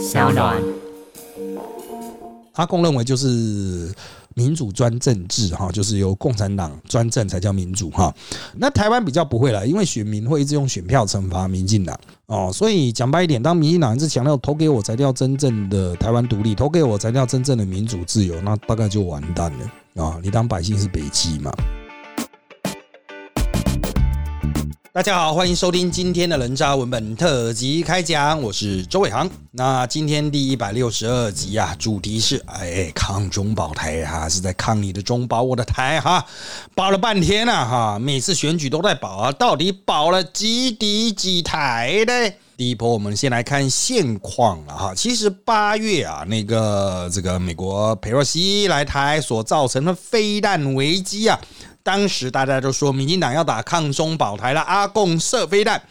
小暖。阿公认为就是民主专政制哈，就是由共产党专政才叫民主哈。那台湾比较不会了，因为选民会一直用选票惩罚民进党哦，所以讲白一点，当民进党一直强调投给我才叫真正的台湾独立，投给我才叫真正的民主自由，那大概就完蛋了啊！你当百姓是北极嘛？大家好，欢迎收听今天的人渣文本特辑开讲，我是周伟航。那今天第一百六十二集啊，主题是哎抗中保台哈，是在抗你的中保我的台哈，保了半天了哈，每次选举都在保啊，到底保了几敌几台呢？第一波我们先来看现况了哈，其实八月啊，那个这个美国佩洛西来台所造成的飞弹危机啊。当时大家都说民进党要打抗中保台了，阿共射飞弹，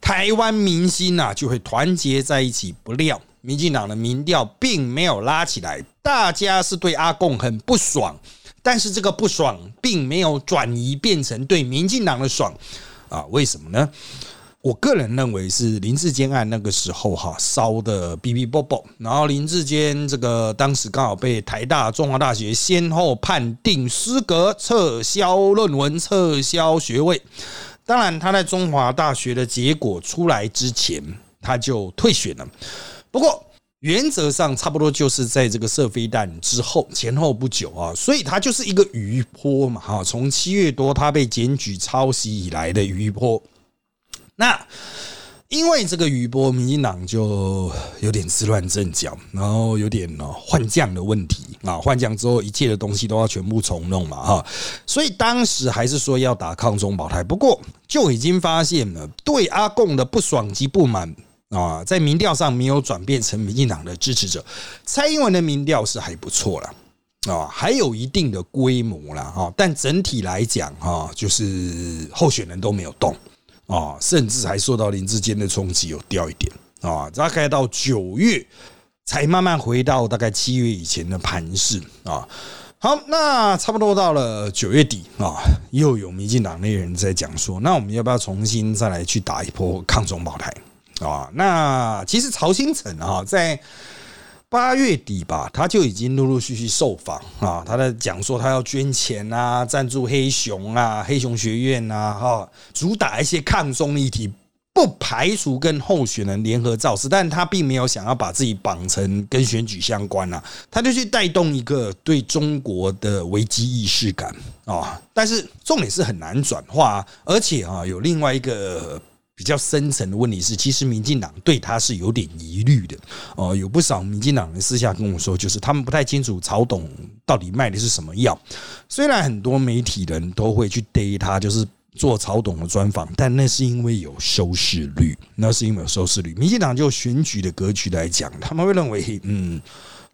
台湾民心呐就会团结在一起。不料民进党的民调并没有拉起来，大家是对阿共很不爽，但是这个不爽并没有转移变成对民进党的爽啊？为什么呢？我个人认为是林志坚案那个时候哈烧的哔哔啵啵，然后林志坚这个当时刚好被台大、中华大学先后判定失格，撤销论文、撤销学位。当然，他在中华大学的结果出来之前，他就退选了。不过原则上差不多就是在这个射飞弹之后前后不久啊，所以他就是一个余波嘛哈。从七月多他被检举抄袭以来的余波。那因为这个余波，民进党就有点自乱阵脚，然后有点哦换将的问题啊，换将之后一切的东西都要全部重弄嘛哈，所以当时还是说要打抗中保台，不过就已经发现了对阿贡的不爽及不满啊，在民调上没有转变成民进党的支持者，蔡英文的民调是还不错了啊，还有一定的规模了哈，但整体来讲哈，就是候选人都没有动。啊，甚至还受到林志坚的冲击，有掉一点啊，大概到九月才慢慢回到大概七月以前的盘势啊。好，那差不多到了九月底啊，又有民进党那人在讲说，那我们要不要重新再来去打一波抗中保台啊？那其实曹新成啊，在。八月底吧，他就已经陆陆续续受访啊，他在讲说他要捐钱啊，赞助黑熊啊，黑熊学院啊，哈，主打一些抗中议题，不排除跟候选人联合造势，但他并没有想要把自己绑成跟选举相关啊，他就去带动一个对中国的危机意识感啊，但是重点是很难转化，而且啊，有另外一个。比较深层的问题是，其实民进党对他是有点疑虑的哦。有不少民进党人私下跟我说，就是他们不太清楚曹董到底卖的是什么药。虽然很多媒体人都会去逮他，就是做曹董的专访，但那是因为有收视率，那是因为有收视率。民进党就选举的格局来讲，他们会认为，嗯，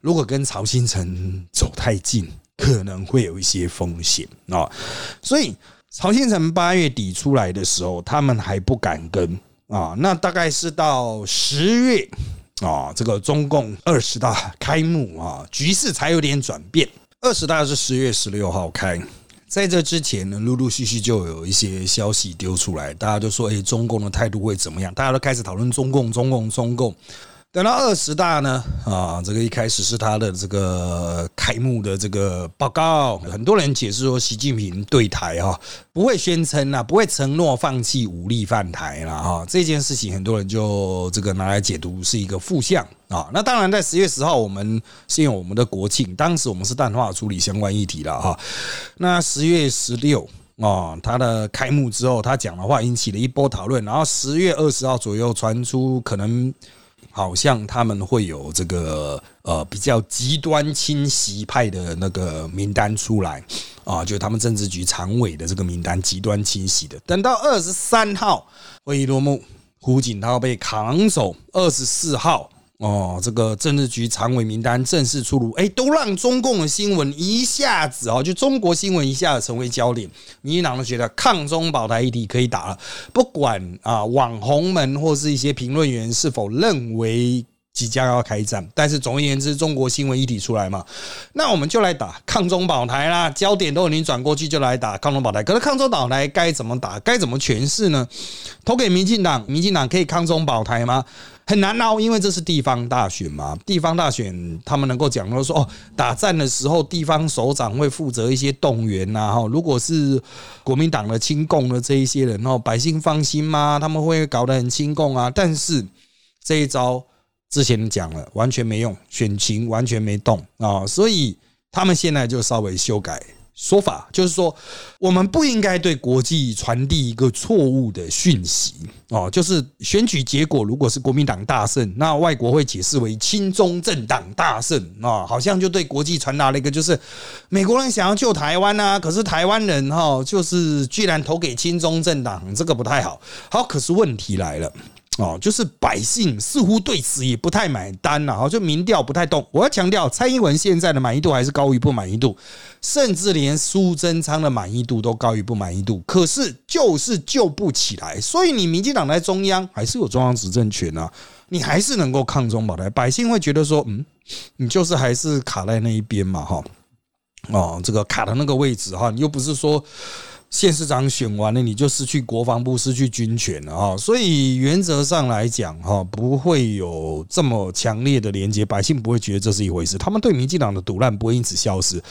如果跟曹新成走太近，可能会有一些风险啊，所以。曹新成八月底出来的时候，他们还不敢跟啊，那大概是到十月啊，这个中共二十大开幕啊，局势才有点转变。二十大是十月十六号开，在这之前呢，陆陆续续就有一些消息丢出来，大家都说，哎，中共的态度会怎么样？大家都开始讨论中共，中共，中共。等到二十大呢，啊，这个一开始是他的这个开幕的这个报告，很多人解释说，习近平对台哈不会宣称啊，不会承诺放弃武力犯台了哈，这件事情很多人就这个拿来解读是一个负向啊。那当然，在十月十号我们是用我们的国庆，当时我们是淡化处理相关议题了哈。那十月十六啊，他的开幕之后，他讲的话引起了一波讨论，然后十月二十号左右传出可能。好像他们会有这个呃比较极端侵袭派的那个名单出来啊，就他们政治局常委的这个名单极端侵袭的。等到二十三号会议落幕，胡锦涛被扛走，二十四号。哦，这个政治局常委名单正式出炉，哎，都让中共的新闻一下子哦，就中国新闻一下子成为焦点。民进党都觉得抗中保台议题可以打了，不管啊网红们或是一些评论员是否认为即将要开战，但是总而言之，中国新闻议题出来嘛，那我们就来打抗中保台啦。焦点都已经转过去，就来打抗中保台。可是抗中保台该怎么打？该怎么诠释呢？投给民进党，民进党可以抗中保台吗？很难熬，因为这是地方大选嘛。地方大选，他们能够讲到说，哦，打战的时候，地方首长会负责一些动员呐。哈，如果是国民党的亲共的这一些人，哦，百姓放心吗？他们会搞得很亲共啊。但是这一招之前讲了，完全没用，选情完全没动啊。所以他们现在就稍微修改。说法就是说，我们不应该对国际传递一个错误的讯息哦，就是选举结果如果是国民党大胜，那外国会解释为亲中政党大胜啊，好像就对国际传达了一个就是美国人想要救台湾啊，可是台湾人哈就是居然投给亲中政党，这个不太好。好，可是问题来了。哦，就是百姓似乎对此也不太买单了，哈，就民调不太动。我要强调，蔡英文现在的满意度还是高于不满意度，甚至连苏贞昌的满意度都高于不满意度。可是就是救不起来，所以你民进党在中央还是有中央执政权啊，你还是能够抗中保台。百姓会觉得说，嗯，你就是还是卡在那一边嘛，哈，哦，这个卡的那个位置哈，你又不是说。县市长选完了，你就失去国防部、失去军权了哈。所以原则上来讲哈，不会有这么强烈的连接，百姓不会觉得这是一回事。他们对民进党的毒烂不会因此消失。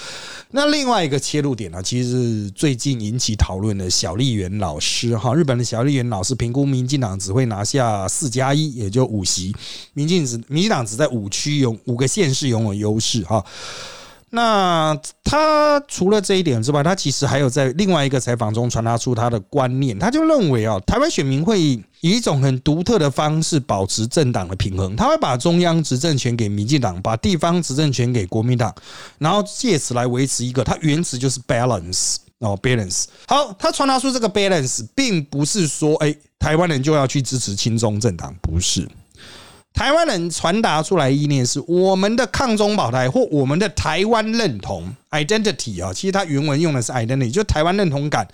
那另外一个切入点呢，其实是最近引起讨论的小笠原老师哈，日本的小笠原老师评估民进党只会拿下四加一，也就五席，民进只民进党只在五区有五个县市拥有优势哈。那他除了这一点之外，他其实还有在另外一个采访中传达出他的观念，他就认为啊，台湾选民会以一种很独特的方式保持政党的平衡，他会把中央执政权给民进党，把地方执政权给国民党，然后借此来维持一个，他原词就是 balance 哦 balance。好，他传达出这个 balance，并不是说哎，台湾人就要去支持亲中政党，不是。台湾人传达出来意念是我们的抗中保台或我们的台湾认同 identity 啊，其实它原文用的是 identity，就台湾认同感，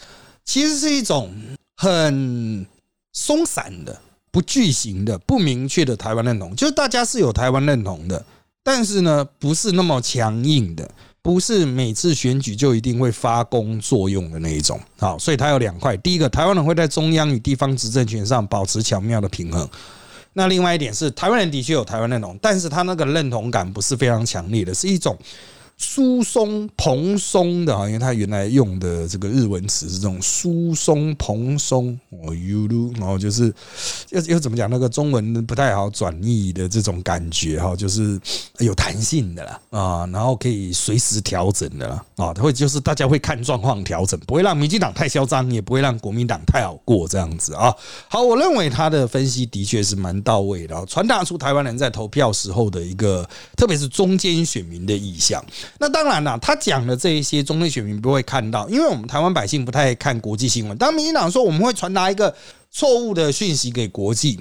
其实是一种很松散的、不具形的、不明确的台湾认同，就是大家是有台湾认同的，但是呢，不是那么强硬的，不是每次选举就一定会发功作用的那一种。好，所以它有两块，第一个，台湾人会在中央与地方执政权上保持巧妙的平衡。那另外一点是，台湾人的确有台湾认同，但是他那个认同感不是非常强烈的，是一种。疏松蓬松的啊，因为他原来用的这个日文词是这种疏松蓬松哦，u 然后就是又又怎么讲那个中文不太好转译的这种感觉哈，就是有弹性的啦啊，然后可以随时调整的啦啊，会就是大家会看状况调整，不会让民进党太嚣张，也不会让国民党太好过这样子啊。好，我认为他的分析的确是蛮到位的，传达出台湾人在投票时候的一个，特别是中间选民的意向。那当然了，他讲的这一些中立选民不会看到，因为我们台湾百姓不太看国际新闻。当民进党说我们会传达一个错误的讯息给国际，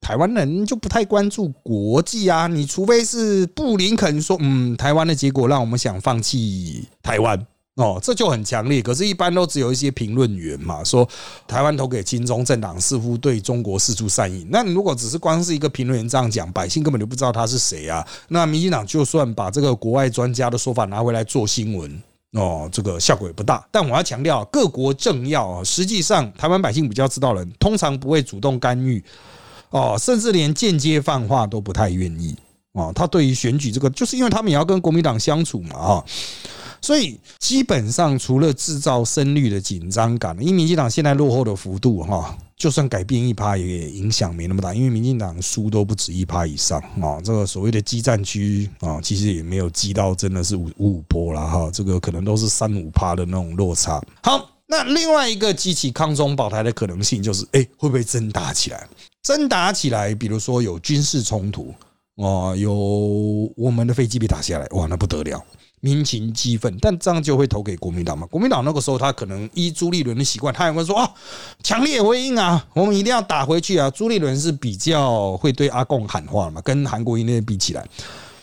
台湾人就不太关注国际啊。你除非是布林肯说，嗯，台湾的结果让我们想放弃台湾。哦，这就很强烈。可是，一般都只有一些评论员嘛，说台湾投给金中政党似乎对中国四处善意。那你如果只是光是一个评论员这样讲，百姓根本就不知道他是谁啊。那民进党就算把这个国外专家的说法拿回来做新闻，哦，这个效果也不大。但我要强调，各国政要啊，实际上台湾百姓比较知道人，通常不会主动干预，哦，甚至连间接放话都不太愿意。哦，他对于选举这个，就是因为他们也要跟国民党相处嘛，啊。所以基本上，除了制造声率的紧张感，因为民进党现在落后的幅度哈，就算改变一趴也影响没那么大，因为民进党输都不止一趴以上啊。这个所谓的激战区啊，其实也没有激到真的是五五五波了哈，这个可能都是三五趴的那种落差。好，那另外一个激起抗中保台的可能性就是，哎，会不会真打起来？真打起来，比如说有军事冲突哦，有我们的飞机被打下来，哇，那不得了。民情激愤，但这样就会投给国民党嘛？国民党那个时候他可能依朱立伦的习惯，他也会说啊，强烈回应啊，我们一定要打回去啊！朱立伦是比较会对阿共喊话嘛，跟韩国瑜那些比起来，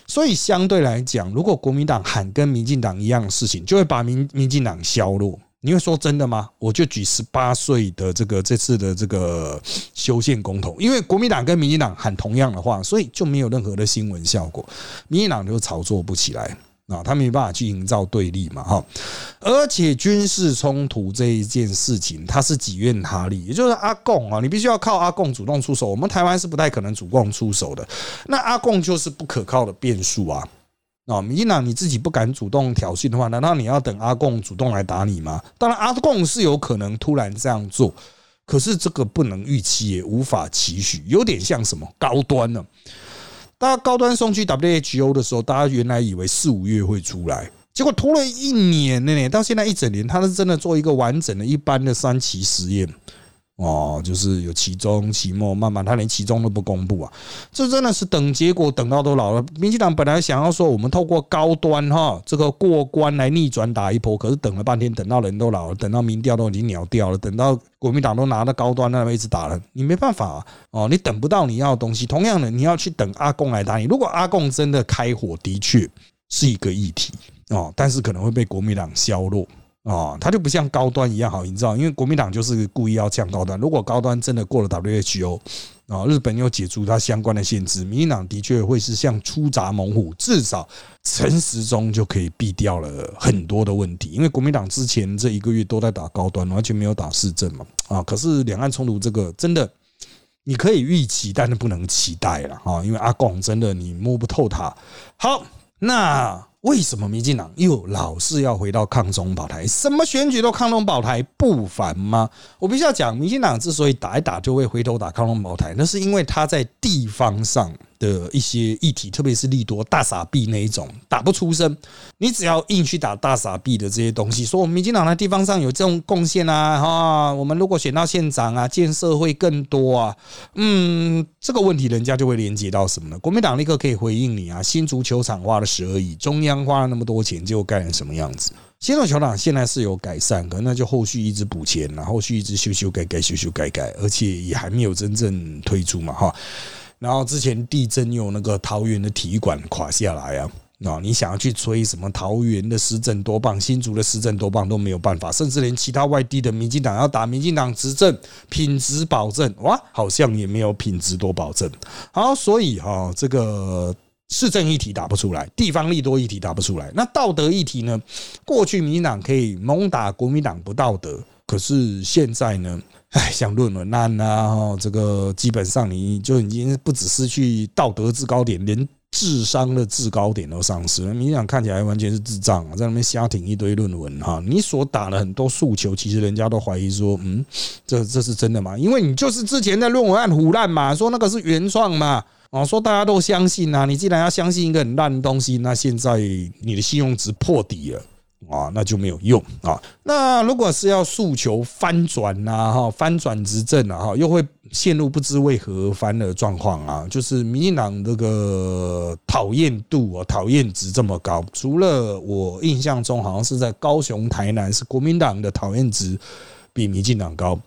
所以相对来讲，如果国民党喊跟民进党一样的事情，就会把民民进党削弱。你会说真的吗？我就举十八岁的这个这次的这个修宪公投，因为国民党跟民进党喊同样的话，所以就没有任何的新闻效果，民进党就炒作不起来。啊，他没办法去营造对立嘛，哈。而且军事冲突这一件事情，他是己愿他利，也就是阿贡啊，你必须要靠阿贡主动出手。我们台湾是不太可能主动出手的，那阿贡就是不可靠的变数啊。啊，民进党你自己不敢主动挑衅的话，难道你要等阿贡主动来打你吗？当然，阿贡是有可能突然这样做，可是这个不能预期，也无法期许，有点像什么高端呢？大家高端送去 WHO 的时候，大家原来以为四五月会出来，结果拖了一年呢，到现在一整年，他是真的做一个完整的一般的三期实验。哦，就是有期中、期末，慢慢他连期中都不公布啊！这真的是等结果等到都老了。民进党本来想要说，我们透过高端哈这个过关来逆转打一波，可是等了半天，等到人都老了，等到民调都已经鸟掉了，等到国民党都拿到高端那位置打了，你没办法啊！哦，你等不到你要的东西。同样的，你要去等阿贡来打你。如果阿贡真的开火，的确是一个议题哦，但是可能会被国民党削弱。啊，它就不像高端一样好营造，因为国民党就是故意要降高端。如果高端真的过了 WHO，啊，日本又解除它相关的限制，民进党的确会是像出闸猛虎，至少陈时中就可以避掉了很多的问题。因为国民党之前这一个月都在打高端，完全没有打市政嘛。啊，可是两岸冲突这个真的你可以预期，但是不能期待了啊，因为阿贡真的你摸不透他。好，那。为什么民进党又老是要回到抗中保台？什么选举都抗中保台不烦吗？我必须要讲，民进党之所以打一打就会回头打抗中保台，那是因为他在地方上。的一些议题，特别是利多大傻币那一种打不出声，你只要硬去打大傻币的这些东西，说我们民进党在地方上有这种贡献啊，哈，我们如果选到县长啊，建设会更多啊，嗯，这个问题人家就会连接到什么呢？国民党立刻可以回应你啊，新足球场花了十二亿，中央花了那么多钱，结果盖成什么样子？新足球场现在是有改善，可那就后续一直补钱，然后续一直修修改改，修修改改，而且也还没有真正推出嘛，哈。然后之前地震有那个桃园的体育馆垮下来啊，那，你想要去吹什么桃园的施政多棒，新竹的施政多棒都没有办法，甚至连其他外地的民进党要打民进党执政，品质保证哇，好像也没有品质多保证。好，所以哈，这个市政议题打不出来，地方利多议题打不出来，那道德议题呢？过去民进党可以猛打国民党不道德，可是现在呢？哎，像论文案啊，这个基本上你就已经不只失去道德制高点，连智商的制高点都丧失了。你想看起来完全是智障，在那边瞎挺一堆论文哈。你所打的很多诉求，其实人家都怀疑说，嗯，这这是真的吗？因为你就是之前在论文案胡乱嘛，说那个是原创嘛，哦，说大家都相信啊。你既然要相信一个很烂的东西，那现在你的信用值破底了。啊，那就没有用啊。那如果是要诉求翻转呐，哈，翻转执政啊，哈，又会陷入不知为何翻的状况啊。就是民进党这个讨厌度啊，讨厌值这么高，除了我印象中好像是在高雄、台南是国民党的讨厌值比民进党高。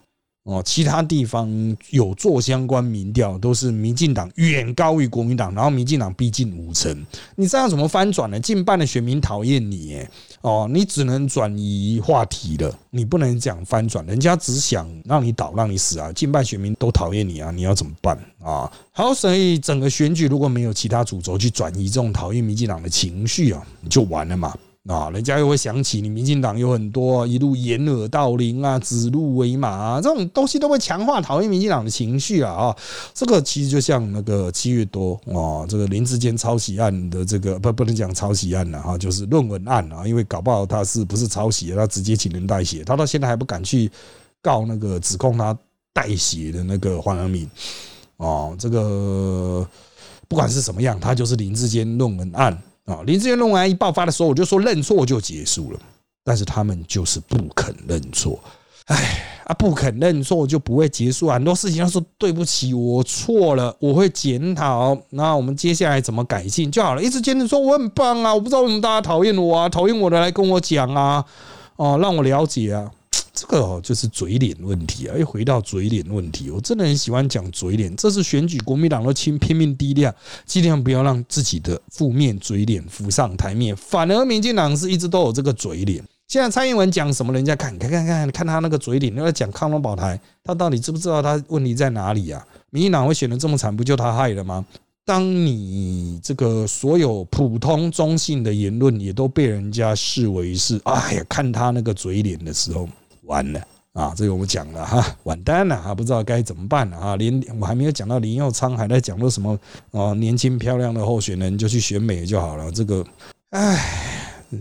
哦，其他地方有做相关民调，都是民进党远高于国民党，然后民进党逼近五成。你这样怎么翻转呢？近半的选民讨厌你，哎，哦，你只能转移话题了，你不能讲翻转，人家只想让你倒，让你死啊！近半选民都讨厌你啊，你要怎么办啊？好，所以整个选举如果没有其他主轴去转移这种讨厌民进党的情绪啊，你就完了嘛。啊，人家又会想起你民进党有很多一路掩耳盗铃啊，指鹿为马啊，这种东西都会强化讨厌民进党的情绪啊啊！这个其实就像那个七月多啊，这个林志坚抄袭案的这个不不能讲抄袭案了哈，就是论文案啊，因为搞不好他是不是抄袭，他直接请人代写，他到现在还不敢去告那个指控他代写的那个黄阳明哦，这个不管是什么样，他就是林志坚论文案。林志炫论文一爆发的时候，我就说认错就结束了，但是他们就是不肯认错，哎啊，不肯认错就不会结束，很多事情要说对不起，我错了，我会检讨，那我们接下来怎么改进就好了。一直坚持说我很棒啊，我不知道为什么大家讨厌我啊，讨厌我的来跟我讲啊，哦，让我了解啊。这个哦，就是嘴脸问题啊！又回到嘴脸问题，我真的很喜欢讲嘴脸。这是选举，国民党都拼拼命低调，尽量不要让自己的负面嘴脸浮上台面。反而民进党是一直都有这个嘴脸。现在蔡英文讲什么，人家看，看看看，看他那个嘴脸，又在讲康龙宝台，他到底知不知道他问题在哪里啊？民进党会选的这么惨，不就他害的吗？当你这个所有普通中性的言论也都被人家视为是，哎呀，看他那个嘴脸的时候，完了啊！这个我们讲了哈，完蛋了啊！不知道该怎么办了啊！林我还没有讲到林佑昌，还在讲说什么啊？年轻漂亮的候选人就去选美就好了。这个，唉。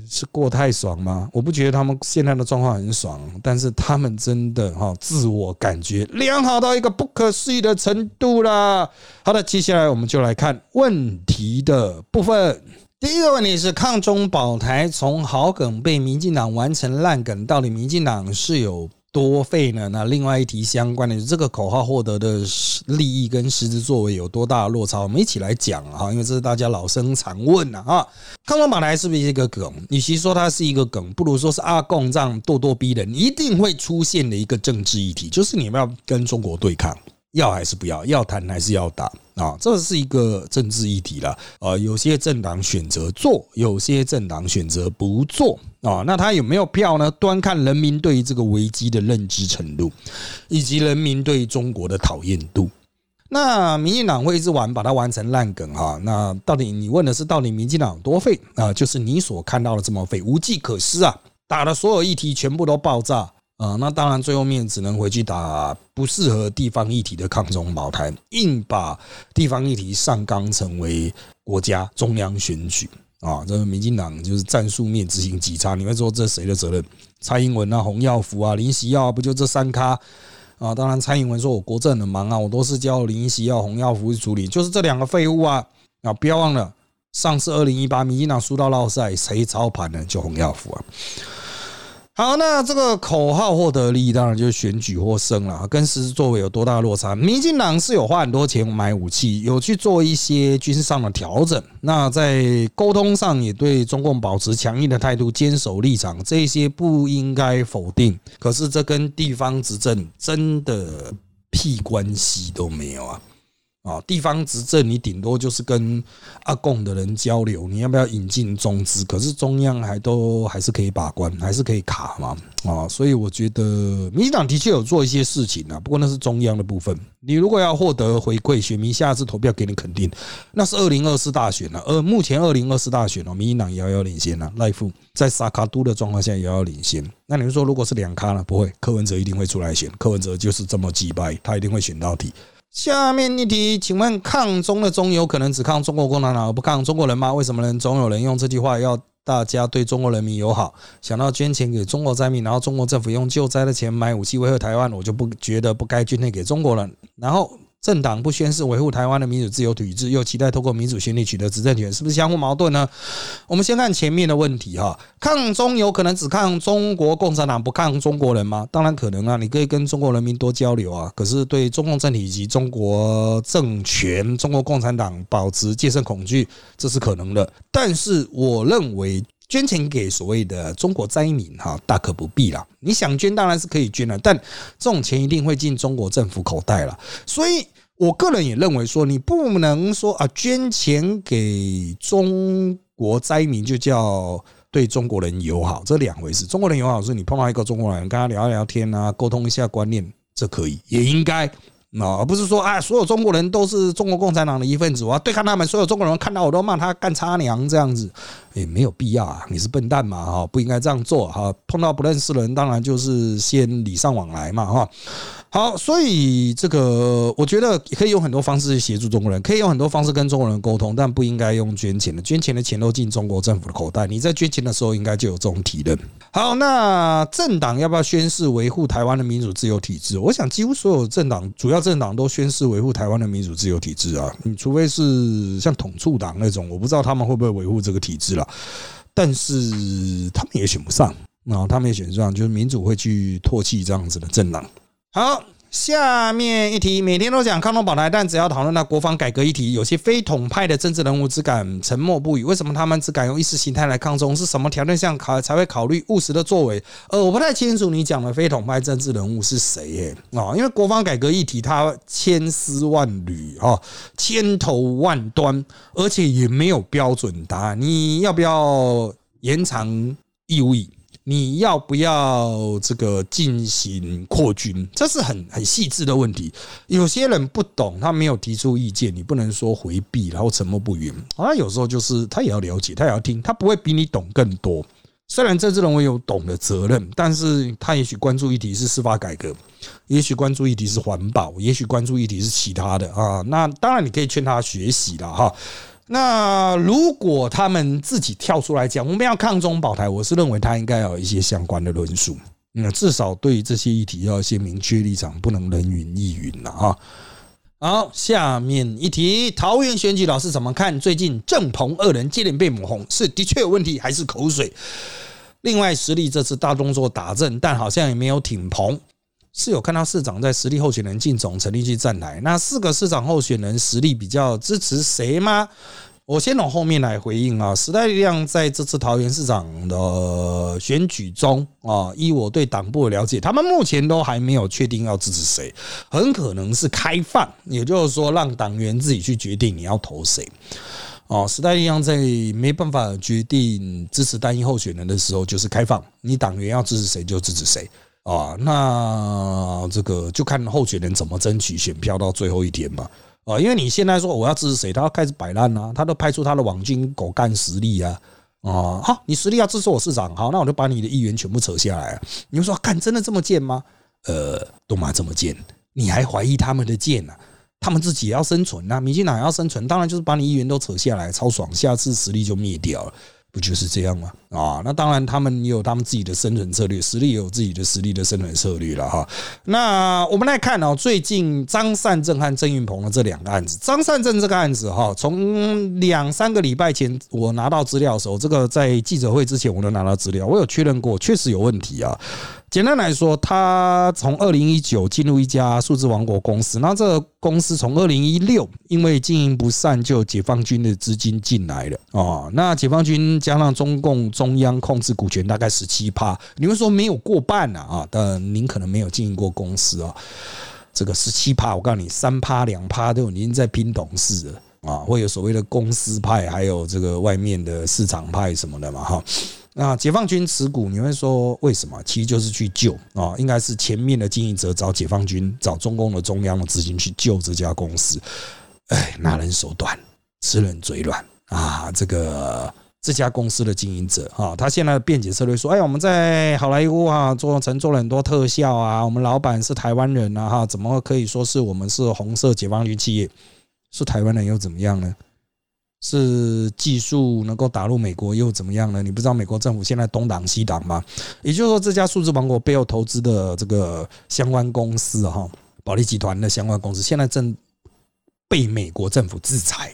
是过太爽吗？我不觉得他们现在的状况很爽，但是他们真的哈自我感觉良好到一个不可思议的程度啦。好的，接下来我们就来看问题的部分。第一个问题是抗中保台从好梗被民进党完成烂梗，到底民进党是有？多废呢？那另外一题相关的，这个口号获得的利益跟实质作为有多大的落差？我们一起来讲啊，因为这是大家老生常问呐啊。抗中保台是不是一个梗？与其说它是一个梗，不如说是阿共这样咄咄逼人，一定会出现的一个政治议题，就是你们要跟中国对抗。要还是不要？要谈还是要打啊？这是一个政治议题了。呃，有些政党选择做，有些政党选择不做啊。那他有没有票呢？端看人民对于这个危机的认知程度，以及人民对中国的讨厌度。那民进党会一直玩，把它玩成烂梗哈。那到底你问的是，到底民进党多废啊？就是你所看到的这么废，无计可施啊！打的所有议题全部都爆炸。啊，那当然，最后面只能回去打不适合地方议题的抗中保台，硬把地方议题上纲成为国家中央选举啊！这民进党就是战术面执行极差。你会说这谁的责任？蔡英文啊，洪耀福啊，林喜耀啊不就这三咖啊？当然，蔡英文说我国政很忙啊，我都是叫林喜耀、洪耀福去处理，就是这两个废物啊！啊，不要忘了，上次二零一八民进党输到落赛，谁操盘呢？就洪耀福啊！好，那这个口号获得利益，当然就是选举获胜了，跟实质作为有多大落差？民进党是有花很多钱买武器，有去做一些军事上的调整，那在沟通上也对中共保持强硬的态度，坚守立场，这些不应该否定。可是这跟地方执政真的屁关系都没有啊！啊，地方执政你顶多就是跟阿贡的人交流，你要不要引进中资？可是中央还都还是可以把关，还是可以卡嘛？啊，所以我觉得民进党的确有做一些事情啊，不过那是中央的部分。你如果要获得回馈，选民下次投票给你肯定，那是二零二四大选了。而目前二零二四大选哦，民进党遥遥领先了，赖富在萨卡都的状况下遥遥领先。那你们说，如果是两咖呢？不会，柯文哲一定会出来选，柯文哲就是这么击败，他一定会选到底。下面一题，请问抗中的中有可能只抗中国共产党而不抗中国人吗？为什么呢？总有人用这句话要大家对中国人民友好，想到捐钱给中国灾民，然后中国政府用救灾的钱买武器威吓台湾，我就不觉得不该捐钱给中国人。然后。政党不宣誓维护台湾的民主自由体制，又期待透过民主选举取得执政权，是不是相互矛盾呢？我们先看前面的问题哈，抗中有可能只抗中国共产党，不抗中国人吗？当然可能啊，你可以跟中国人民多交流啊。可是对中共政体以及中国政权、中国共产党保持戒慎恐惧，这是可能的。但是我认为。捐钱给所谓的中国灾民，哈，大可不必了。你想捐当然是可以捐了，但这种钱一定会进中国政府口袋了。所以我个人也认为说，你不能说啊，捐钱给中国灾民就叫对中国人友好，这两回事。中国人友好是你碰到一个中国人，跟他聊一聊天啊，沟通一下观念，这可以，也应该。啊而不是说啊，所有中国人都是中国共产党的一份子，我要对抗他们。所有中国人看到我都骂他干叉娘这样子，也没有必要啊！你是笨蛋嘛？哈，不应该这样做哈。碰到不认识的人，当然就是先礼尚往来嘛，哈。好，所以这个我觉得可以用很多方式去协助中国人，可以用很多方式跟中国人沟通，但不应该用捐钱的。捐钱的钱都进中国政府的口袋，你在捐钱的时候应该就有这种体认。好，那政党要不要宣誓维护台湾的民主自由体制？我想几乎所有政党，主要政党都宣誓维护台湾的民主自由体制啊。你除非是像统促党那种，我不知道他们会不会维护这个体制了。但是他们也选不上，然后他们也选不上，就是民主会去唾弃这样子的政党。好，下面一题，每天都讲抗中保台，但只要讨论到国防改革议题，有些非统派的政治人物只敢沉默不语。为什么他们只敢用意识形态来抗中？是什么条件下考才会考虑务实的作为？呃，我不太清楚你讲的非统派政治人物是谁耶？啊，因为国防改革议题它千丝万缕啊，千头万端，而且也没有标准答案。你要不要延长义务？你要不要这个进行扩军？这是很很细致的问题。有些人不懂，他没有提出意见，你不能说回避，然后沉默不语。啊，有时候就是他也要了解，他也要听，他不会比你懂更多。虽然政治人物有懂的责任，但是他也许关注议题是司法改革，也许关注议题是环保，也许关注议题是其他的啊。那当然你可以劝他学习了哈。那如果他们自己跳出来讲，我们要抗中保台，我是认为他应该有一些相关的论述。那至少对这些议题要先明确立场，不能人云亦云了啊。好，下面一题，桃园选举老师怎么看？最近郑鹏二人接连被抹红，是的确有问题，还是口水？另外，实力这次大动作打正，但好像也没有挺鹏。是有看到市长在实力候选人进总成立去站台，那四个市长候选人实力比较支持谁吗？我先从后面来回应啊。时代力量在这次桃园市长的选举中啊，依我对党部的了解，他们目前都还没有确定要支持谁，很可能是开放，也就是说让党员自己去决定你要投谁。哦，时代力量在没办法决定支持单一候选人的时候，就是开放，你党员要支持谁就支持谁。啊，那这个就看候选人怎么争取选票到最后一天嘛。啊，因为你现在说我要支持谁，他要开始摆烂啊，他都派出他的网军狗干实力啊。啊，好，你实力要支持我市长，好，那我就把你的议员全部扯下来。你就说，干真的这么贱吗？呃，都嘛这么贱，你还怀疑他们的贱呢？他们自己也要生存呐，民进党要生存，当然就是把你议员都扯下来，超爽，下次实力就灭掉了。不就是这样吗？啊，那当然，他们也有他们自己的生存策略，实力也有自己的实力的生存策略了哈。那我们来看哦，最近张善政和郑运鹏的这两个案子，张善政这个案子哈，从两三个礼拜前我拿到资料的时候，这个在记者会之前我都拿到资料，我有确认过，确实有问题啊。简单来说，他从二零一九进入一家数字王国公司，那这个公司从二零一六因为经营不善，就解放军的资金进来了啊。那解放军加上中共中央控制股权大概十七趴，你们说没有过半啊？啊，但您可能没有经营过公司啊。这个十七趴，我告诉你，三趴两趴都已经在拼董事了啊，会有所谓的公司派，还有这个外面的市场派什么的嘛，哈。那解放军持股，你会说为什么？其实就是去救啊，应该是前面的经营者找解放军、找中共的中央的资金去救这家公司。哎，拿人手短，吃人嘴软啊！这个这家公司的经营者哈，他现在的辩解策略说：哎，我们在好莱坞啊做成做了很多特效啊，我们老板是台湾人啊，哈，怎么可以说是我们是红色解放军企业？是台湾人又怎么样呢？是技术能够打入美国又怎么样呢？你不知道美国政府现在东挡西挡吗？也就是说，这家数字王国背后投资的这个相关公司哈，保利集团的相关公司，现在正被美国政府制裁，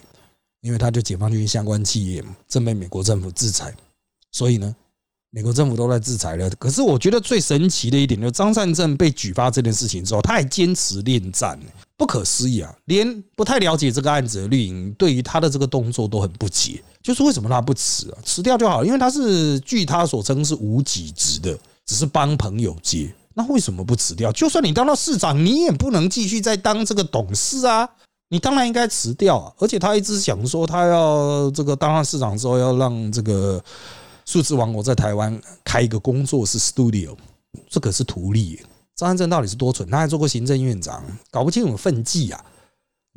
因为他就解放军相关企业嘛正被美国政府制裁，所以呢。美国政府都在制裁了，可是我觉得最神奇的一点，就是张善政被举发这件事情之后，他还坚持恋战，不可思议啊！连不太了解这个案子的绿营，对于他的这个动作都很不解，就是为什么他不辞啊？辞掉就好，因为他是据他所称是无己职的，只是帮朋友接，那为什么不辞掉？就算你当到市长，你也不能继续再当这个董事啊！你当然应该辞掉啊！而且他一直想说，他要这个当上市长之后，要让这个。数字王国在台湾开一个工作室 studio，这可是图利。张安正到底是多蠢？他还做过行政院长，搞不清楚分际啊！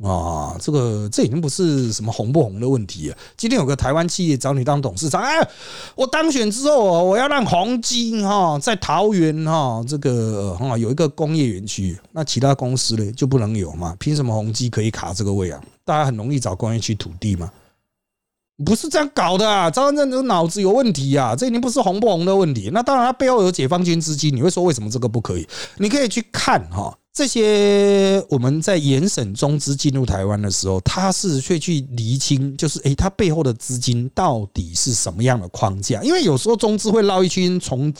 啊，这个这已经不是什么红不红的问题了。今天有个台湾企业找你当董事长，哎，我当选之后，我要让黄金哈在桃园哈这个哈有一个工业园区，那其他公司呢就不能有嘛？凭什么宏基可以卡这个位啊？大家很容易找工业区土地嘛？不是这样搞的啊！张安正脑子有问题啊！这已经不是红不红的问题。那当然，他背后有解放军资金。你会说为什么这个不可以？你可以去看哈，这些我们在严审中资进入台湾的时候，他是会去厘清，就是诶，他背后的资金到底是什么样的框架？因为有时候中资会绕一圈从。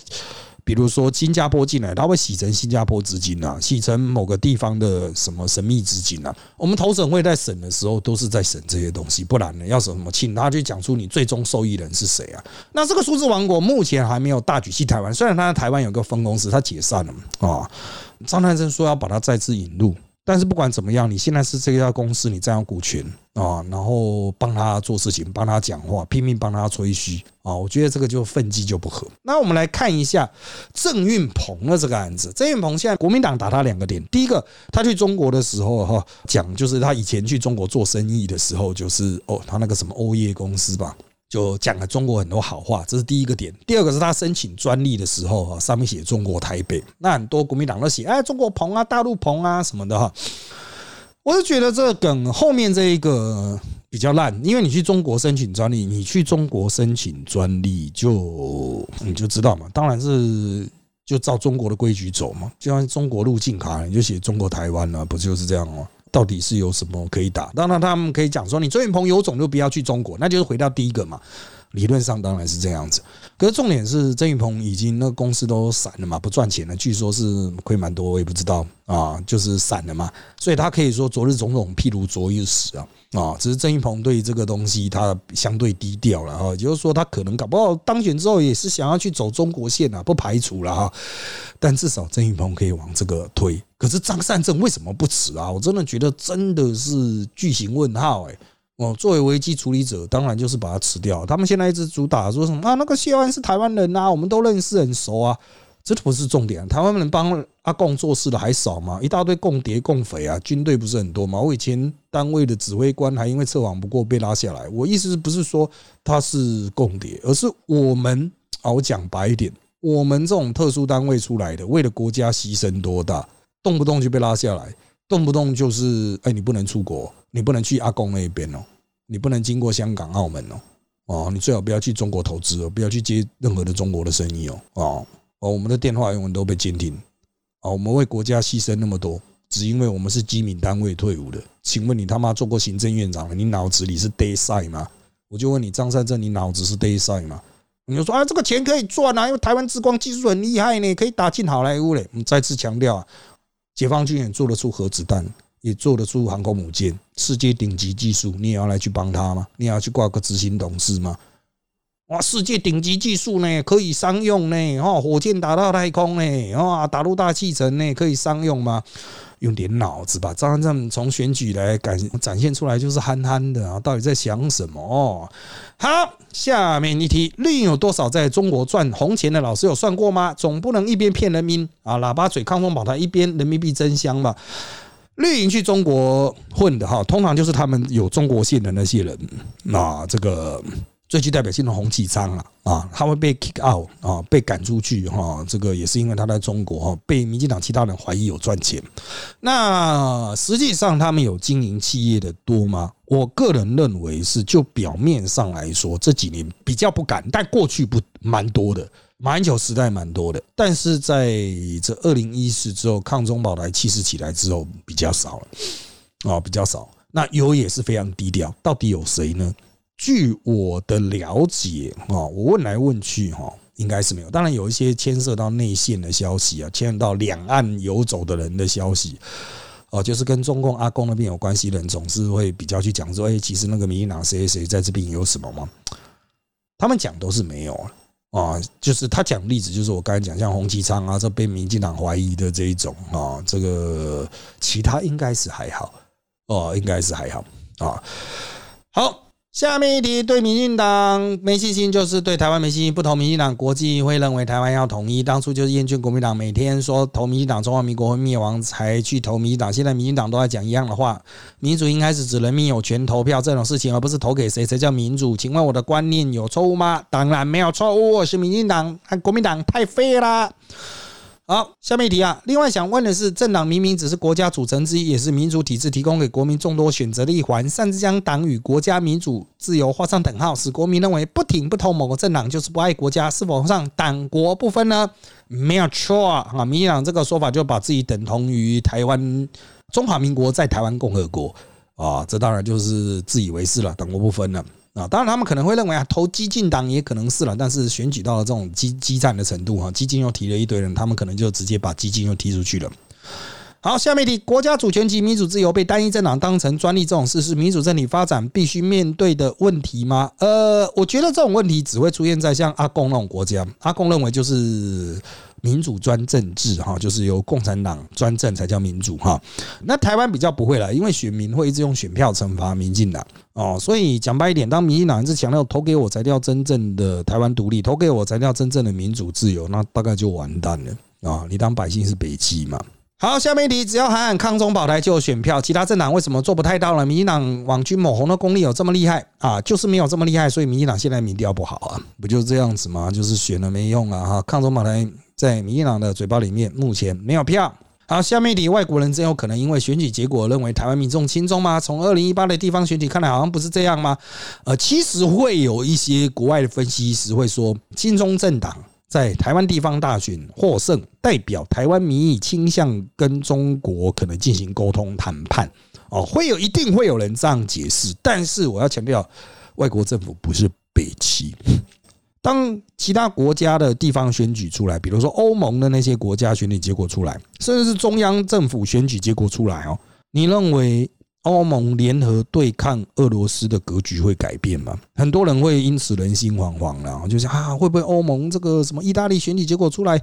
比如说新加坡进来，他会洗成新加坡资金啊，洗成某个地方的什么神秘资金啊。我们投审会在审的时候，都是在审这些东西，不然呢，要什么请他去讲出你最终受益人是谁啊？那这个数字王国目前还没有大举去台湾，虽然他在台湾有个分公司，他解散了啊。张太生说要把它再次引入，但是不管怎么样，你现在是这家公司，你占有股权啊，然后帮他做事情，帮他讲话，拼命帮他吹嘘啊，我觉得这个就分际就不合。那我们来看一下郑运鹏的这个案子。郑运鹏现在国民党打他两个点，第一个，他去中国的时候哈，讲就是他以前去中国做生意的时候，就是哦，他那个什么欧业公司吧。就讲了中国很多好话，这是第一个点。第二个是他申请专利的时候啊，上面写中国台北，那很多国民党都写哎中国棚啊、大陆棚啊什么的哈。我是觉得这梗后面这一个比较烂，因为你去中国申请专利，你去中国申请专利就你就知道嘛，当然是就照中国的规矩走嘛，就像中国入境卡你就写中国台湾了，不就是这样吗？到底是有什么可以打？当然，他们可以讲说，你周云鹏有种就不要去中国，那就是回到第一个嘛。理论上当然是这样子，可是重点是曾云鹏已经那公司都散了嘛，不赚钱了，据说是亏蛮多，我也不知道啊，就是散了嘛，所以他可以说昨日种种，譬如昨日死啊啊，只是曾云鹏对这个东西他相对低调了哈，也就是说他可能搞不好当选之后也是想要去走中国线啊，不排除了哈，但至少曾云鹏可以往这个推，可是张善政为什么不辞啊？我真的觉得真的是巨型问号哎。哦，作为危机处理者，当然就是把它辞掉。他们现在一直主打说什么啊？那个谢安是台湾人呐，我们都认识很熟啊，这不是重点。台湾人帮阿贡做事的还少吗？一大堆共谍共匪啊，军队不是很多吗？我以前单位的指挥官还因为测谎不过被拉下来。我意思不是说他是共谍，而是我们啊，我讲白一点，我们这种特殊单位出来的，为了国家牺牲多大，动不动就被拉下来，动不动就是哎，你不能出国。你不能去阿公那边哦，你不能经过香港、澳门哦，哦，你最好不要去中国投资哦，不要去接任何的中国的生意哦，哦，哦，我们的电话永远都被监听，啊，我们为国家牺牲那么多，只因为我们是机敏单位退伍的，请问你他妈做过行政院长了？你脑子里是 day 赛吗？我就问你张善政，你脑子是 day 赛吗？你就说啊，这个钱可以赚啊，因为台湾之光技术很厉害呢，可以打进好莱坞嘞。我们再次强调啊，解放军也做得出核子弹。也做得出航空母舰，世界顶级技术，你也要来去帮他吗？你也要去挂个执行董事吗？哇，世界顶级技术呢，可以商用呢，哦，火箭打到太空呢，啊，打入大气层呢，可以商用吗？用点脑子吧。张三从选举来展展现出来就是憨憨的啊，到底在想什么？好，下面一题，绿营有多少在中国赚红钱的老师有算过吗？总不能一边骗人民啊，喇叭嘴抗风宝台，一边人民币真香吧？绿营去中国混的哈，通常就是他们有中国线的那些人。那这个最具代表性的洪启昌啊，啊，他会被 kick out 啊，被赶出去哈。这个也是因为他在中国哈，被民进党其他人怀疑有赚钱。那实际上他们有经营企业的多吗？我个人认为是，就表面上来说，这几年比较不敢，但过去不蛮多的。马英九时代蛮多的，但是在这二零一四之后，抗中保台气势起来之后比较少了，啊，比较少。那有也是非常低调，到底有谁呢？据我的了解，啊，我问来问去，哈，应该是没有。当然有一些牵涉到内线的消息啊，牵涉到两岸游走的人的消息，哦，就是跟中共阿公那边有关系的人，总是会比较去讲说，哎，其实那个民进党谁谁谁在这边有什么吗？他们讲都是没有了。啊，就是他讲例子，就是我刚才讲，像洪其昌啊，这被民进党怀疑的这一种啊，这个其他应该是还好，哦，应该是还好啊，好。下面一题，对民进党没信心，就是对台湾没信心。不投民进党，国际会认为台湾要统一。当初就是厌倦国民党每天说投民进党，中华民国会灭亡，才去投民进党。现在民进党都在讲一样的话，民主应该是指人民有权投票这种事情，而不是投给谁谁叫民主。请问我的观念有错误吗？当然没有错误，是民进党和，国民党太废了。好，下面一题啊。另外想问的是，政党明明只是国家组成之一，也是民主体制提供给国民众多选择的一环，擅自将党与国家民主自由画上等号，使国民认为不挺不投某个政党就是不爱国家，是否上党国不分呢？没有错啊，民进党这个说法就把自己等同于台湾中华民国在台湾共和国啊，这当然就是自以为是了，党国不分了。啊，当然他们可能会认为啊，投激进党也可能是了，但是选举到了这种激激战的程度哈，激进又提了一堆人，他们可能就直接把激进又踢出去了。好，下面题，国家主权及民主自由被单一政党当成专利，这种事是民主政体发展必须面对的问题吗？呃，我觉得这种问题只会出现在像阿公那种国家，阿公认为就是民主专政制哈，就是由共产党专政才叫民主哈。那台湾比较不会了，因为选民会一直用选票惩罚民进党哦，所以讲白一点，当民进党一直强调投给我才叫真正的台湾独立，投给我才叫真正的民主自由，那大概就完蛋了啊！你当百姓是北极嘛？好，下面一题，只要喊喊抗中保台就有选票，其他政党为什么做不太到呢？民进党网军抹红的功力有这么厉害啊？就是没有这么厉害，所以民进党现在民调不好啊，不就是这样子吗？就是选了没用啊！哈，抗中保台在民进党的嘴巴里面目前没有票。好，下面一题，外国人真有可能因为选举结果认为台湾民众轻中吗？从二零一八的地方选举看来，好像不是这样吗？呃，其实会有一些国外的分析师会说，亲中政党。在台湾地方大选获胜，代表台湾民意倾向跟中国可能进行沟通谈判哦，会有一定会有人这样解释，但是我要强调，外国政府不是北齐。当其他国家的地方选举出来，比如说欧盟的那些国家选举结果出来，甚至是中央政府选举结果出来哦，你认为？欧盟联合对抗俄罗斯的格局会改变吗？很多人会因此人心惶惶了，就是啊，会不会欧盟这个什么意大利选举结果出来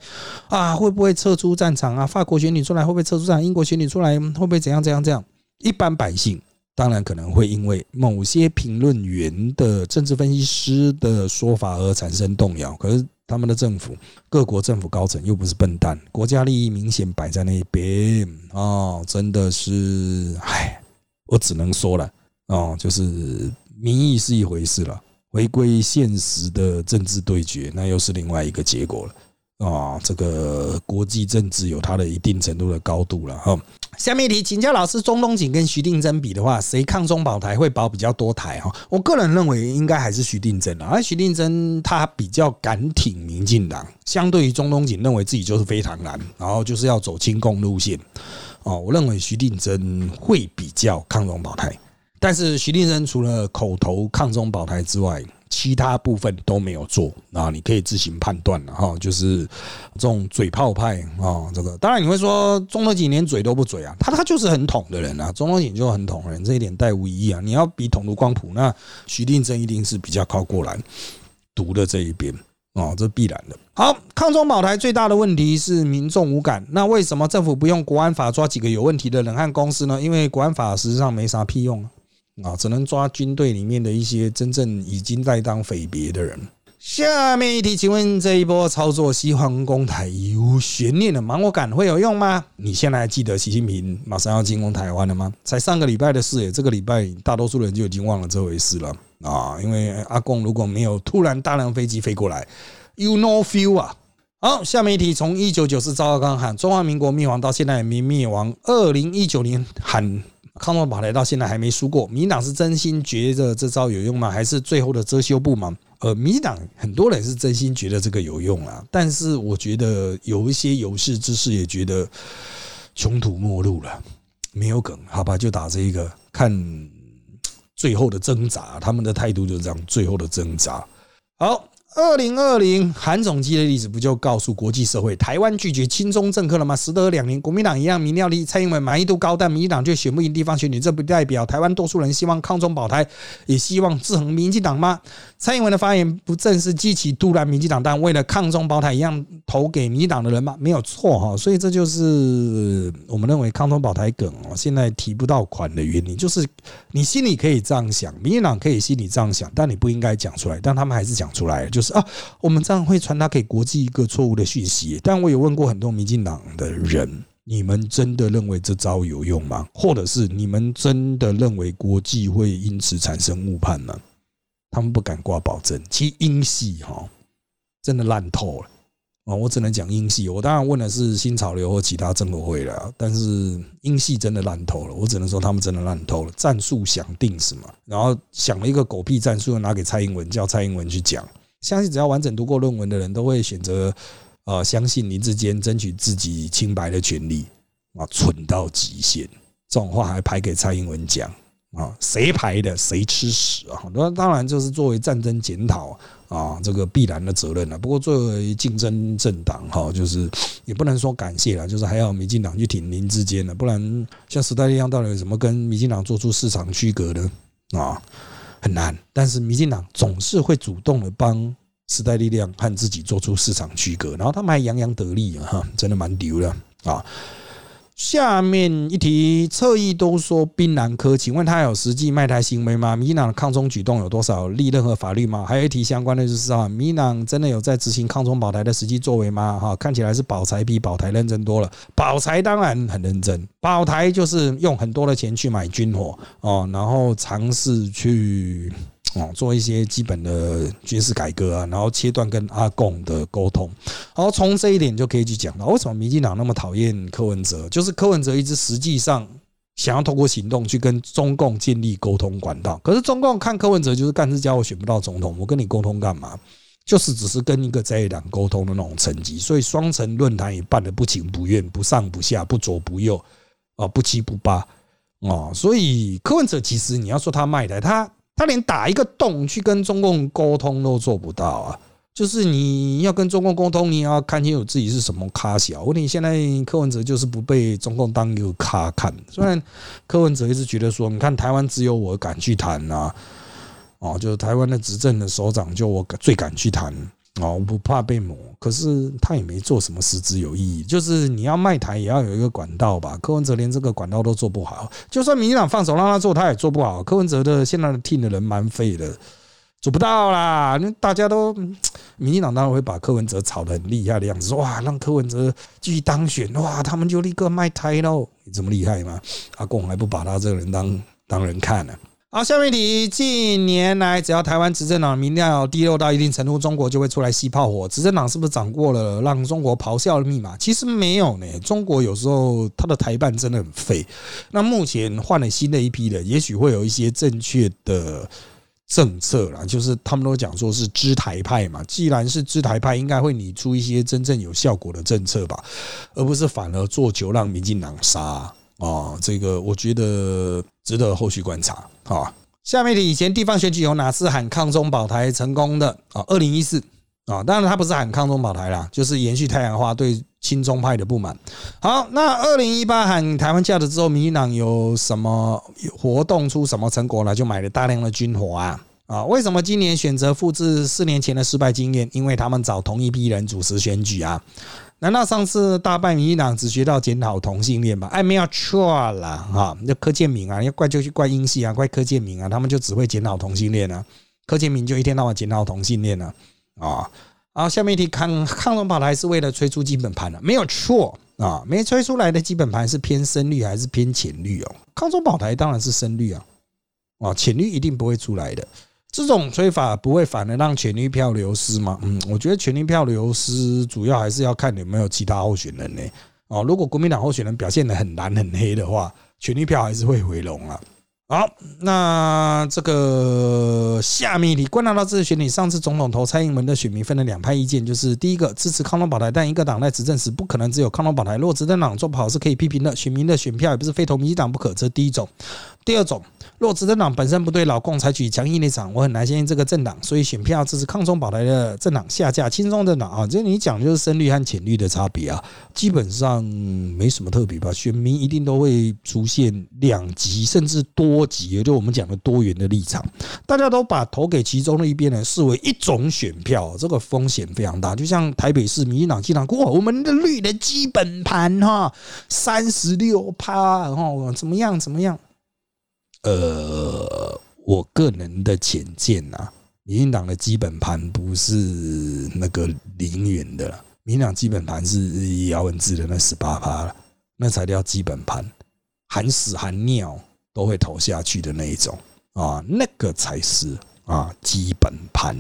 啊，会不会撤出战场啊？法国选举出来会不会撤出战？英国选举出来会不会怎样怎样怎样？一般百姓当然可能会因为某些评论员的政治分析师的说法而产生动摇。可是他们的政府，各国政府高层又不是笨蛋，国家利益明显摆在那边啊，真的是唉。我只能说了，哦，就是民意是一回事了，回归现实的政治对决，那又是另外一个结果了。啊，这个国际政治有它的一定程度的高度了哈。下面一题，请教老师，中东锦跟徐定珍比的话，谁抗中保台会保比较多台哈？我个人认为应该还是徐定珍啊，而徐定珍他比较敢挺民进党，相对于中东锦认为自己就是非常难，然后就是要走亲共路线。哦，我认为徐定珍会比较抗中保台，但是徐定珍除了口头抗中保台之外，其他部分都没有做啊，你可以自行判断了哈。就是这种嘴炮派啊，这个当然你会说中了几年嘴都不嘴啊，他他就是很捅的人啊，中了几就很捅人，这一点带无疑义啊。你要比捅卢光谱，那徐定珍一定是比较靠过来读的这一边。哦，这必然的。好，抗中保台最大的问题是民众无感。那为什么政府不用国安法抓几个有问题的人和公司呢？因为国安法实际上没啥屁用啊，只能抓军队里面的一些真正已经在当匪别的人。下面一题，请问这一波操作西皇攻台有悬念的芒果感会有用吗？你现在还记得习近平马上要进攻台湾了吗？才上个礼拜的事，这个礼拜大多数人就已经忘了这回事了。啊，因为阿贡如果没有突然大量飞机飞过来，you know feel 啊。好，下面一题，从一九九四赵少康喊中华民国灭亡到现在没灭亡，二零一九年喊抗中保台到现在还没输过，民党是真心觉得这招有用吗？还是最后的遮羞布吗？呃，民党很多人是真心觉得这个有用啊，但是我觉得有一些有识之士也觉得穷途末路了，没有梗，好吧，就打这一个看。最后的挣扎，他们的态度就是这样。最后的挣扎，好。二零二零韩总机的例子不就告诉国际社会，台湾拒绝亲中政客了吗？时隔两年，国民党一样民调低，蔡英文满意度高，但民进党却选不赢地方选举，这不代表台湾多数人希望抗中保台，也希望制衡民进党吗？蔡英文的发言不正是激起突然民进党但为了抗中保台一样投给民进党的人吗？没有错哈，所以这就是我们认为抗中保台梗哦，现在提不到款的原因，就是你心里可以这样想，民进党可以心里这样想，但你不应该讲出来，但他们还是讲出来了。就是啊，我们这样会传达给国际一个错误的讯息。但我有问过很多民进党的人，你们真的认为这招有用吗？或者是你们真的认为国际会因此产生误判吗？他们不敢挂保证。其实英系哈真的烂透了啊！我只能讲英系。我当然问的是新潮流或其他政府会了，但是英系真的烂透了。我只能说他们真的烂透了。战术想定什么，然后想了一个狗屁战术，拿给蔡英文，叫蔡英文去讲。相信只要完整读过论文的人都会选择，呃，相信林志坚争取自己清白的权利啊，蠢到极限，这种话还排给蔡英文讲啊？谁排的？谁吃屎啊？那当然就是作为战争检讨啊，这个必然的责任了。不过作为竞争政党哈，就是也不能说感谢了，就是还要民进党去挺林志坚的，不然像时代力量到底有什么跟民进党做出市场区隔呢？啊？很难，但是民进党总是会主动的帮时代力量和自己做出市场区隔，然后他们还洋洋得意啊，哈，真的蛮牛的啊。下面一题，侧翼都说槟榔科，请问他有实际卖台行为吗？民进党的抗中举动有多少立任何法律吗？还有一题相关的就是啊，民进党真的有在执行抗中保台的实际作为吗？哈，看起来是保台比保台认真多了，保台当然很认真，保台就是用很多的钱去买军火哦，然后尝试去。哦，做一些基本的军事改革啊，然后切断跟阿共的沟通，然后从这一点就可以去讲到为什么民进党那么讨厌柯文哲，就是柯文哲一直实际上想要通过行动去跟中共建立沟通管道，可是中共看柯文哲就是干事家，我选不到总统，我跟你沟通干嘛？就是只是跟一个在野党沟通的那种层级，所以双城论坛也办得不情不愿，不上不下，不左不右，啊，不七不八，哦，所以柯文哲其实你要说他卖台，他。他连打一个洞去跟中共沟通都做不到啊！就是你要跟中共沟通，你要看清楚自己是什么咖小。问题现在柯文哲就是不被中共当一个咖看。虽然柯文哲一直觉得说，你看台湾只有我敢去谈啊，哦，就是台湾的执政的首长就我最敢去谈。哦，不怕被磨，可是他也没做什么实质有意义。就是你要卖台，也要有一个管道吧。柯文哲连这个管道都做不好，就算民进党放手让他做，他也做不好。柯文哲的现在的 team 的人蛮废的，做不到啦。那大家都，民进党当然会把柯文哲炒得很厉害的样子，哇，让柯文哲继续当选，哇，他们就立刻卖台喽。你这么厉害吗？阿贡还不把他这个人当当人看呢？好，下面一题，近年来只要台湾执政党民调低落到一定程度，中国就会出来吸炮火。执政党是不是掌握了让中国咆哮的密码？其实没有呢。中国有时候他的台办真的很废。那目前换了新的一批人，也许会有一些正确的政策啦。就是他们都讲说是支台派嘛，既然是支台派，应该会拟出一些真正有效果的政策吧，而不是反而做球让民进党杀。这个我觉得值得后续观察啊。下面的以前地方选举有哪次喊抗中保台成功的啊？二零一四啊，当然他不是喊抗中保台啦，就是延续太阳花对亲中派的不满。好，那二零一八喊台湾价值之后，民进党有什么活动出什么成果呢？就买了大量的军火啊啊！为什么今年选择复制四年前的失败经验？因为他们找同一批人主持选举啊。难道上次大败民进党只学到检讨同性恋吗？哎，没有错啦哈！那柯建明啊，要怪就去怪英系啊，怪柯建明啊，他们就只会检讨同性恋啊。柯建明就一天到晚检讨同性恋呢啊！好，下面一题，抗抗中保台是为了催出基本盘的，没有错啊，没催出来的基本盘是偏深绿还是偏浅绿哦？抗中保台当然是深绿啊，啊，浅绿一定不会出来的。这种吹法不会反而让权力票流失吗？嗯，我觉得权力票流失主要还是要看有没有其他候选人呢。哦，如果国民党候选人表现的很蓝很黑的话，权力票还是会回笼啊。好，那这个下面你观察到这次选举，上次总统投蔡英文的选民分了两派意见，就是第一个支持康龙保台，但一个党在执政时不可能只有康龙保台，如果执政党做不好是可以批评的，选民的选票也不是非投民进党不可，这是第一种。第二种，若执政党本身不对老共采取强硬立场，我很难相信这个政党，所以选票支持抗中保台的政党下架轻松政党啊，这你讲就是深绿和浅绿的差别啊，基本上没什么特别吧，选民一定都会出现两极甚至多极，也就我们讲的多元的立场，大家都把投给其中的一边人视为一种选票，这个风险非常大，就像台北市民进党经常过我们的绿的基本盘哈，三十六趴，然后怎么样怎么样。呃，我个人的浅见呐，民进党的基本盘不是那个零元的，民进党基本盘是姚文智的那十八趴，那才叫基本盘，含屎含尿都会投下去的那一种。啊，那个才是啊基本盘。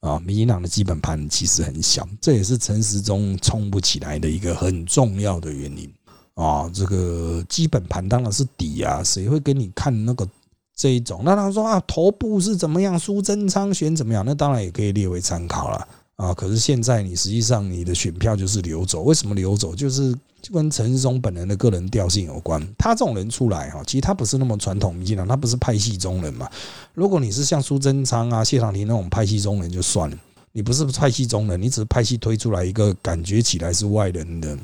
啊，民进党的基本盘其实很小，这也是陈时中冲不起来的一个很重要的原因。啊，这个基本盘当然是底啊，谁会给你看那个这一种？那他说啊，头部是怎么样，苏贞昌选怎么样？那当然也可以列为参考了啊。可是现在你实际上你的选票就是流走，为什么流走？就是就跟陈世忠本人的个人调性有关。他这种人出来哈，其实他不是那么传统民进党，他不是派系中人嘛。如果你是像苏贞昌啊、谢长廷那种派系中人就算了，你不是派系中人，你只是派系推出来一个感觉起来是外人的。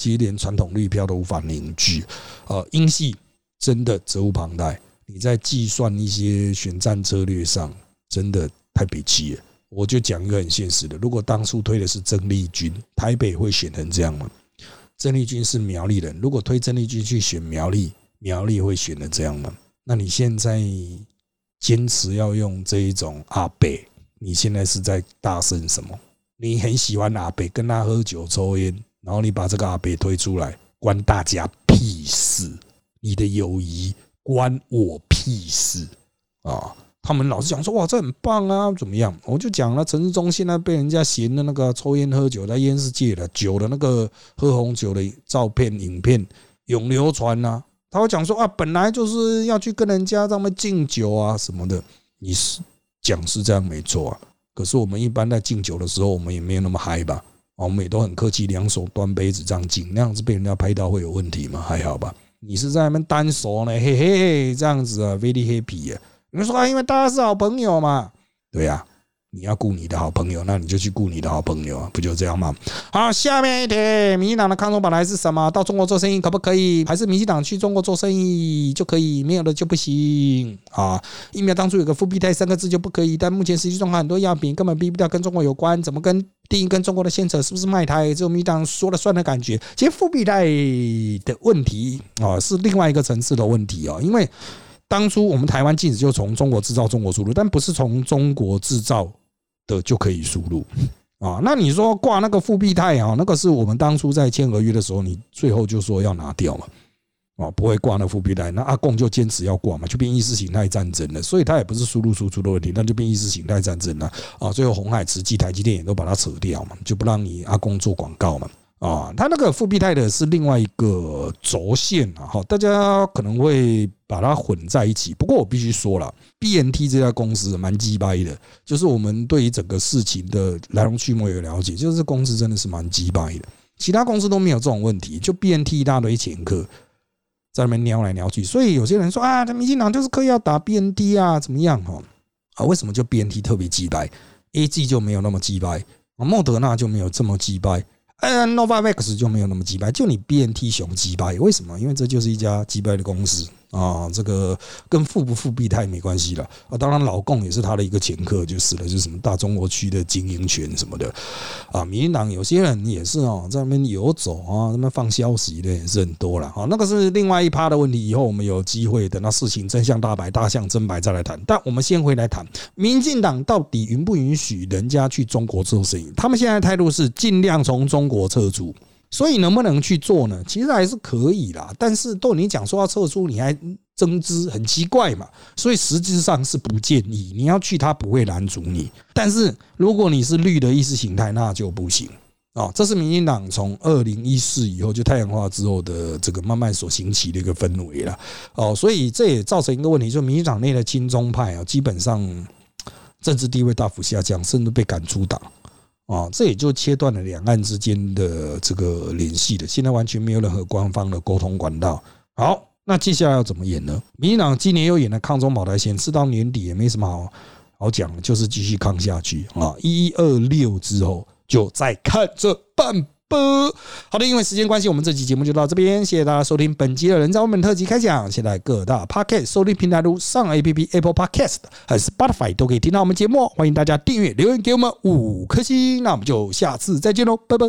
其实连传统绿票都无法凝聚，呃，英系真的责无旁贷。你在计算一些选战策略上，真的太悲戚了我就讲一个很现实的，如果当初推的是曾丽君，台北会选成这样吗？曾丽君是苗栗人，如果推曾丽君去选苗栗，苗栗会选的这样吗？那你现在坚持要用这一种阿北，你现在是在大声什么？你很喜欢阿北，跟他喝酒抽烟，然后你把这个阿北推出来，关大家屁事！你的友谊关我屁事啊！他们老是讲说哇，这很棒啊，怎么样？我就讲了，陈世忠现在被人家嫌的那个抽烟喝酒，他烟是戒了，酒的那个喝红酒的照片、影片永流传呐。他会讲说啊，本来就是要去跟人家他们敬酒啊什么的。你是讲是这样没错啊，可是我们一般在敬酒的时候，我们也没有那么嗨吧？我们也都很客气，两手端杯子这样敬，那样子被人家拍到会有问题吗？还好吧？你是在那边单手呢，嘿嘿，这样子啊，very happy 啊。你说啊，因为大家是好朋友嘛，对呀，你要顾你的好朋友，那你就去顾你的好朋友啊，不就这样吗？好，下面一题，民进党的抗中本来是什么？到中国做生意可不可以？还是民进党去中国做生意就可以？没有的就不行啊！疫苗当初有个复必泰三个字就不可以，但目前实际状况很多药品根本避不掉跟中国有关，怎么跟定义跟中国的牵扯？是不是卖台？只有民进党说了算的感觉。其实复必泰的问题啊，是另外一个层次的问题啊，因为。当初我们台湾禁止就从中国制造中国输入，但不是从中国制造的就可以输入啊。那你说挂那个复必泰啊，那个是我们当初在签合约的时候，你最后就说要拿掉嘛，啊，不会挂那复必泰，那阿贡就坚持要挂嘛，就变意识形态战争了。所以它也不是输入输出的问题，那就变意识形态战争了啊。最后红海、慈济、台积电也都把它扯掉嘛，就不让你阿贡做广告嘛。啊，它那个复必泰的是另外一个轴线啊，哈，大家可能会把它混在一起。不过我必须说了，BNT 这家公司蛮鸡掰的，就是我们对于整个事情的来龙去脉有了解，就是公司真的是蛮鸡掰的。其他公司都没有这种问题，就 BNT 一大堆前科在那边撩来撩去，所以有些人说啊，这民进党就是刻意要打 BNT 啊，怎么样哈？啊，为什么就 BNT 特别鸡掰？AG 就没有那么鸡掰，啊，莫德纳就没有这么鸡掰。嗯，Novavax 就没有那么鸡掰，就你 BNT 熊鸡掰，为什么？因为这就是一家鸡掰的公司。啊，这个跟富不富必太没关系了啊！当然，老共也是他的一个前客，就是了，就是什么大中国区的经营权什么的啊。民进党有些人也是哦，在那边游走啊，那边放消息的也是很多了啊。那个是另外一趴的问题，以后我们有机会等到事情真相大白、大象真白再来谈。但我们先回来谈，民进党到底允不允许人家去中国做生意？他们现在态度是尽量从中国撤出。所以能不能去做呢？其实还是可以啦，但是都你讲说要撤出，你还增资，很奇怪嘛。所以实质上是不建议你要去，他不会拦阻你。但是如果你是绿的意识形态，那就不行啊。这是民进党从二零一四以后就太阳化之后的这个慢慢所兴起的一个氛围了哦。所以这也造成一个问题，就是民进党内的亲中派啊，基本上政治地位大幅下降，甚至被赶出党。啊，这也就切断了两岸之间的这个联系的，现在完全没有任何官方的沟通管道。好，那接下来要怎么演呢？民进党今年又演了抗中保台线，直到年底也没什么好好讲的，就是继续抗下去啊！一二六之后就再看这半。不好的，因为时间关系，我们这期节目就到这边。谢谢大家收听本期的人造文本特辑开讲。现在各大 Podcast 收听平台如上 APP Apple Podcast 还是 Spotify 都可以听到我们节目。欢迎大家订阅、留言给我们五颗星。那我们就下次再见喽，拜拜。